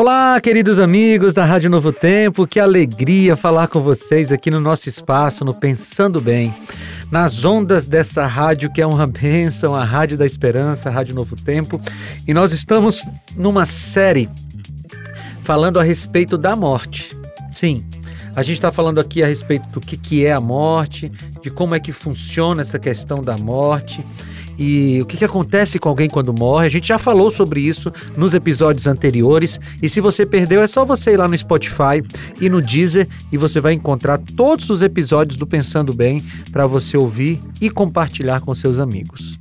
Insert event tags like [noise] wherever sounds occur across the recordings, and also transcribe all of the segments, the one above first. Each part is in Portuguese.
Olá, queridos amigos da Rádio Novo Tempo, que alegria falar com vocês aqui no nosso espaço, no Pensando Bem, nas ondas dessa rádio que é uma [laughs] bênção, a Rádio da Esperança, a Rádio Novo Tempo, e nós estamos numa série falando a respeito da morte. Sim, a gente está falando aqui a respeito do que, que é a morte, de como é que funciona essa questão da morte e o que, que acontece com alguém quando morre. A gente já falou sobre isso nos episódios anteriores. E se você perdeu, é só você ir lá no Spotify e no Deezer e você vai encontrar todos os episódios do Pensando Bem para você ouvir e compartilhar com seus amigos.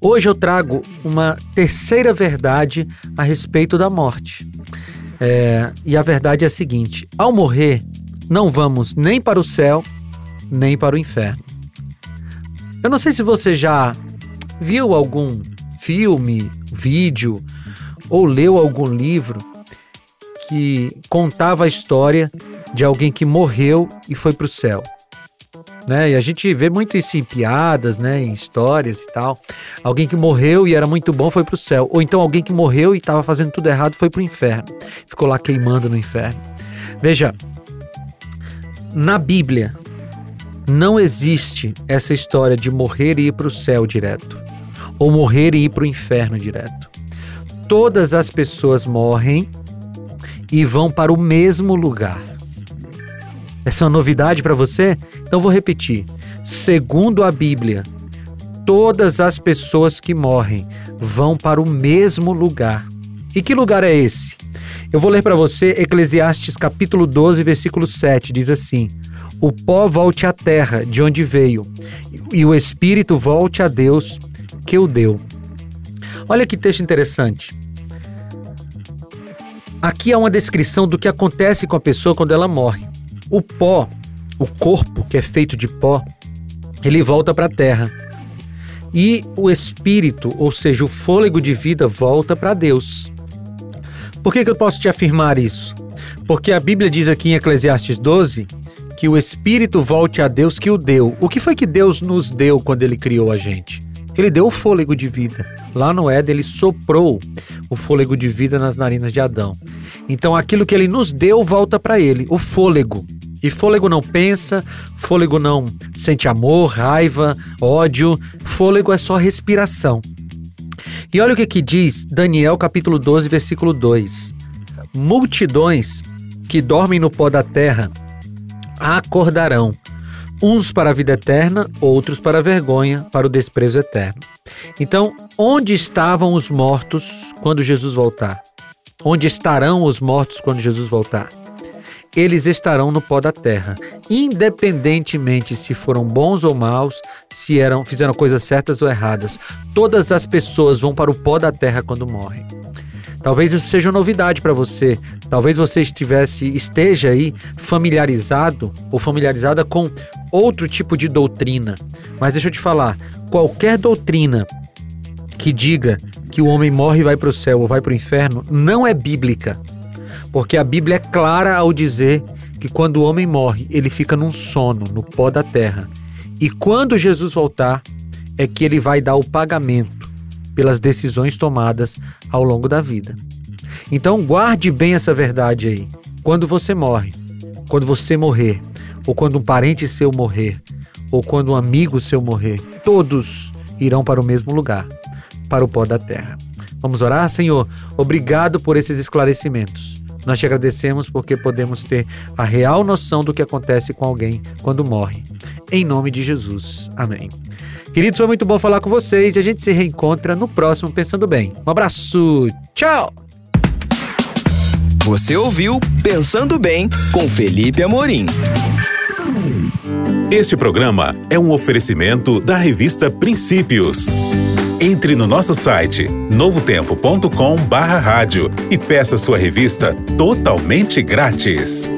Hoje eu trago uma terceira verdade a respeito da morte. É, e a verdade é a seguinte: ao morrer, não vamos nem para o céu, nem para o inferno. Eu não sei se você já viu algum filme, vídeo ou leu algum livro que contava a história de alguém que morreu e foi para o céu. Né? E a gente vê muito isso em piadas, né? em histórias e tal. Alguém que morreu e era muito bom foi para o céu. Ou então alguém que morreu e estava fazendo tudo errado foi para o inferno. Ficou lá queimando no inferno. Veja, na Bíblia, não existe essa história de morrer e ir para o céu direto, ou morrer e ir para o inferno direto. Todas as pessoas morrem e vão para o mesmo lugar. Essa é uma novidade para você? Então vou repetir. Segundo a Bíblia, todas as pessoas que morrem vão para o mesmo lugar. E que lugar é esse? Eu vou ler para você Eclesiastes capítulo 12, versículo 7, diz assim: o pó volte à terra de onde veio, e o espírito volte a Deus que o deu. Olha que texto interessante. Aqui há uma descrição do que acontece com a pessoa quando ela morre. O pó, o corpo que é feito de pó, ele volta para a terra. E o espírito, ou seja, o fôlego de vida, volta para Deus. Por que, que eu posso te afirmar isso? Porque a Bíblia diz aqui em Eclesiastes 12 que o espírito volte a Deus que o deu. O que foi que Deus nos deu quando ele criou a gente? Ele deu o fôlego de vida. Lá no Éden, ele soprou o fôlego de vida nas narinas de Adão. Então, aquilo que ele nos deu volta para ele, o fôlego. E fôlego não pensa, fôlego não sente amor, raiva, ódio. Fôlego é só respiração. E olha o que, que diz Daniel capítulo 12, versículo 2. Multidões que dormem no pó da terra acordarão, uns para a vida eterna, outros para a vergonha, para o desprezo eterno. Então, onde estavam os mortos quando Jesus voltar? Onde estarão os mortos quando Jesus voltar? Eles estarão no pó da terra, independentemente se foram bons ou maus, se eram fizeram coisas certas ou erradas. Todas as pessoas vão para o pó da terra quando morrem. Talvez isso seja uma novidade para você. Talvez você estivesse esteja aí familiarizado ou familiarizada com outro tipo de doutrina. Mas deixa eu te falar, qualquer doutrina que diga que o homem morre e vai para o céu ou vai para o inferno não é bíblica. Porque a Bíblia é clara ao dizer que quando o homem morre, ele fica num sono, no pó da terra. E quando Jesus voltar, é que ele vai dar o pagamento pelas decisões tomadas ao longo da vida. Então guarde bem essa verdade aí. Quando você morre, quando você morrer, ou quando um parente seu morrer, ou quando um amigo seu morrer, todos irão para o mesmo lugar, para o pó da terra. Vamos orar, Senhor? Obrigado por esses esclarecimentos. Nós te agradecemos porque podemos ter a real noção do que acontece com alguém quando morre. Em nome de Jesus. Amém. Queridos, foi muito bom falar com vocês e a gente se reencontra no próximo Pensando Bem. Um abraço, tchau! Você ouviu Pensando Bem com Felipe Amorim. Este programa é um oferecimento da revista Princípios. Entre no nosso site novotempo.com/rádio e peça sua revista totalmente grátis.